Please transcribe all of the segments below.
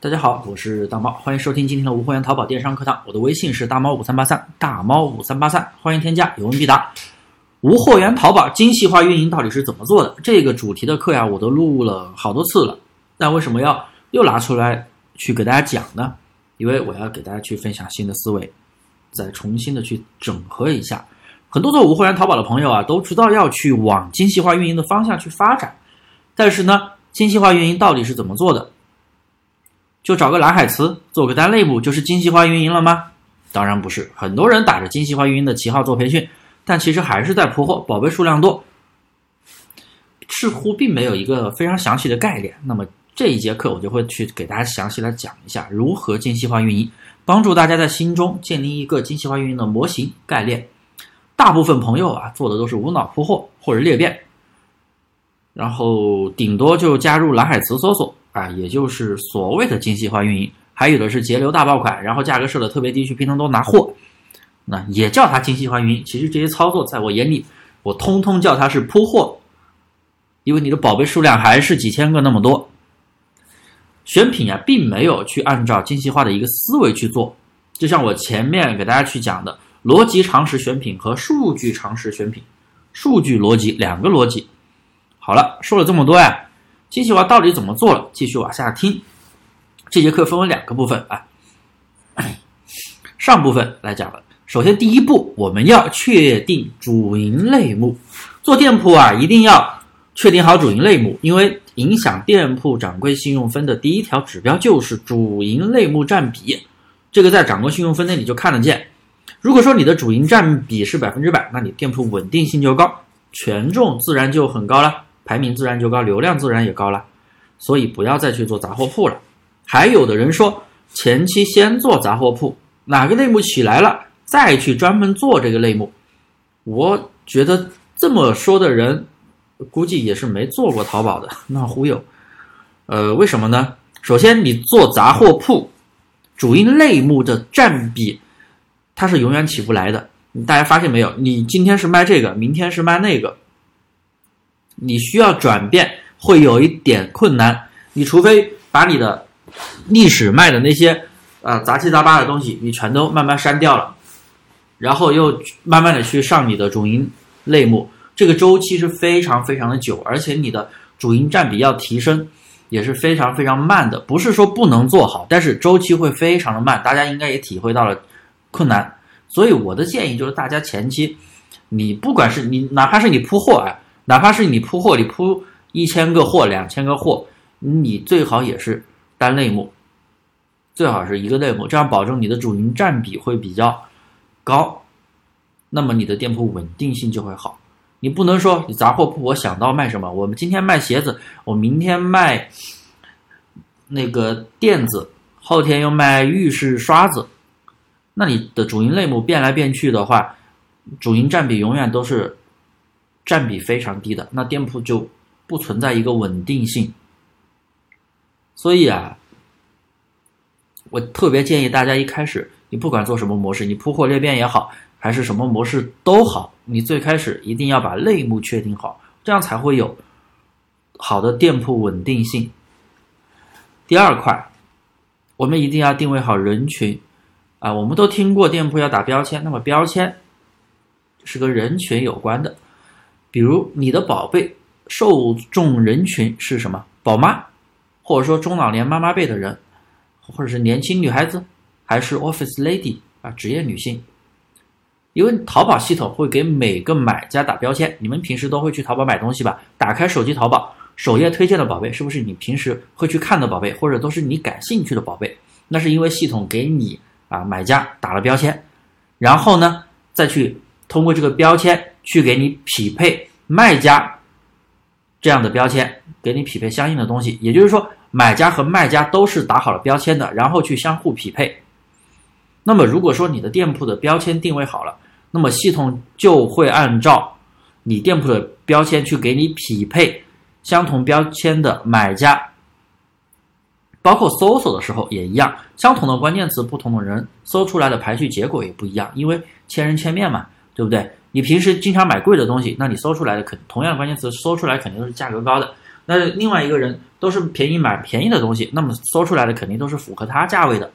大家好，我是大猫，欢迎收听今天的无货源淘宝电商课堂。我的微信是大猫五三八三，大猫五三八三，欢迎添加，有问必答。无货源淘宝精细化运营到底是怎么做的？这个主题的课呀，我都录了好多次了，但为什么要又拿出来去给大家讲呢？因为我要给大家去分享新的思维，再重新的去整合一下。很多做无货源淘宝的朋友啊，都知道要去往精细化运营的方向去发展，但是呢，精细化运营到底是怎么做的？就找个蓝海词做个单类目，就是精细化运营了吗？当然不是，很多人打着精细化运营的旗号做培训，但其实还是在铺货，宝贝数量多，似乎并没有一个非常详细的概念。那么这一节课我就会去给大家详细来讲一下如何精细化运营，帮助大家在心中建立一个精细化运营的模型概念。大部分朋友啊做的都是无脑铺货或者裂变，然后顶多就加入蓝海词搜索。啊，也就是所谓的精细化运营，还有的是节流大爆款，然后价格设的特别低，去拼多多拿货，那也叫它精细化运营。其实这些操作在我眼里，我通通叫它是铺货，因为你的宝贝数量还是几千个那么多，选品啊，并没有去按照精细化的一个思维去做。就像我前面给大家去讲的，逻辑常识选品和数据常识选品，数据逻辑两个逻辑。好了，说了这么多呀。精细化到底怎么做了？继续往下听。这节课分为两个部分啊。上部分来讲了，首先第一步，我们要确定主营类目。做店铺啊，一定要确定好主营类目，因为影响店铺掌柜信用分的第一条指标就是主营类目占比。这个在掌柜信用分那里就看得见。如果说你的主营占比是百分之百，那你店铺稳定性就高，权重自然就很高了。排名自然就高，流量自然也高了，所以不要再去做杂货铺了。还有的人说，前期先做杂货铺，哪个类目起来了，再去专门做这个类目。我觉得这么说的人，估计也是没做过淘宝的，那忽悠。呃，为什么呢？首先，你做杂货铺，主营类目的占比，它是永远起不来的。大家发现没有？你今天是卖这个，明天是卖那个。你需要转变会有一点困难，你除非把你的历史卖的那些啊杂七杂八的东西，你全都慢慢删掉了，然后又慢慢的去上你的主营类目，这个周期是非常非常的久，而且你的主营占比要提升也是非常非常慢的，不是说不能做好，但是周期会非常的慢，大家应该也体会到了困难，所以我的建议就是大家前期你不管是你哪怕是你铺货啊。哪怕是你铺货，你铺一千个货、两千个货，你最好也是单类目，最好是一个类目，这样保证你的主营占比会比较高，那么你的店铺稳定性就会好。你不能说你杂货铺，我想到卖什么，我们今天卖鞋子，我明天卖那个垫子，后天又卖浴室刷子，那你的主营类目变来变去的话，主营占比永远都是。占比非常低的，那店铺就不存在一个稳定性。所以啊，我特别建议大家一开始，你不管做什么模式，你铺货裂变也好，还是什么模式都好，你最开始一定要把类目确定好，这样才会有好的店铺稳定性。第二块，我们一定要定位好人群啊，我们都听过店铺要打标签，那么标签是跟人群有关的。比如你的宝贝受众人群是什么？宝妈，或者说中老年妈妈辈的人，或者是年轻女孩子，还是 office lady 啊，职业女性。因为淘宝系统会给每个买家打标签，你们平时都会去淘宝买东西吧？打开手机淘宝首页推荐的宝贝，是不是你平时会去看的宝贝，或者都是你感兴趣的宝贝？那是因为系统给你啊买家打了标签，然后呢再去通过这个标签。去给你匹配卖家这样的标签，给你匹配相应的东西。也就是说，买家和卖家都是打好了标签的，然后去相互匹配。那么，如果说你的店铺的标签定位好了，那么系统就会按照你店铺的标签去给你匹配相同标签的买家。包括搜索的时候也一样，相同的关键词，不同的人搜出来的排序结果也不一样，因为千人千面嘛，对不对？你平时经常买贵的东西，那你搜出来的肯同样的关键词搜出来肯定都是价格高的。那另外一个人都是便宜买便宜的东西，那么搜出来的肯定都是符合他价位的。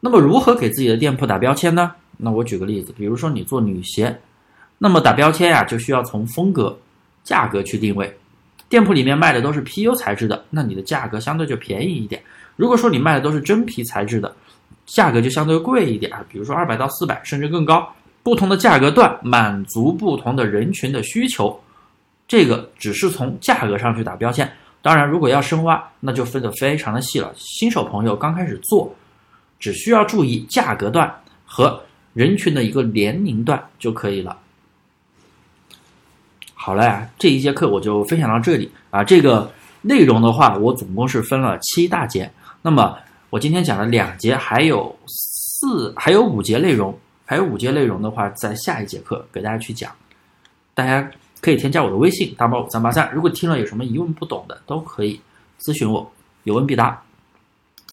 那么如何给自己的店铺打标签呢？那我举个例子，比如说你做女鞋，那么打标签呀，就需要从风格、价格去定位。店铺里面卖的都是 PU 材质的，那你的价格相对就便宜一点。如果说你卖的都是真皮材质的，价格就相对贵一点啊，比如说二百到四百，甚至更高。不同的价格段满足不同的人群的需求，这个只是从价格上去打标签。当然，如果要深挖，那就分得非常的细了。新手朋友刚开始做，只需要注意价格段和人群的一个年龄段就可以了。好了呀，这一节课我就分享到这里啊。这个内容的话，我总共是分了七大节。那么我今天讲了两节，还有四，还有五节内容，还有五节内容的话，在下一节课给大家去讲。大家可以添加我的微信大猫五三八三，如果听了有什么疑问不懂的，都可以咨询我，有问必答。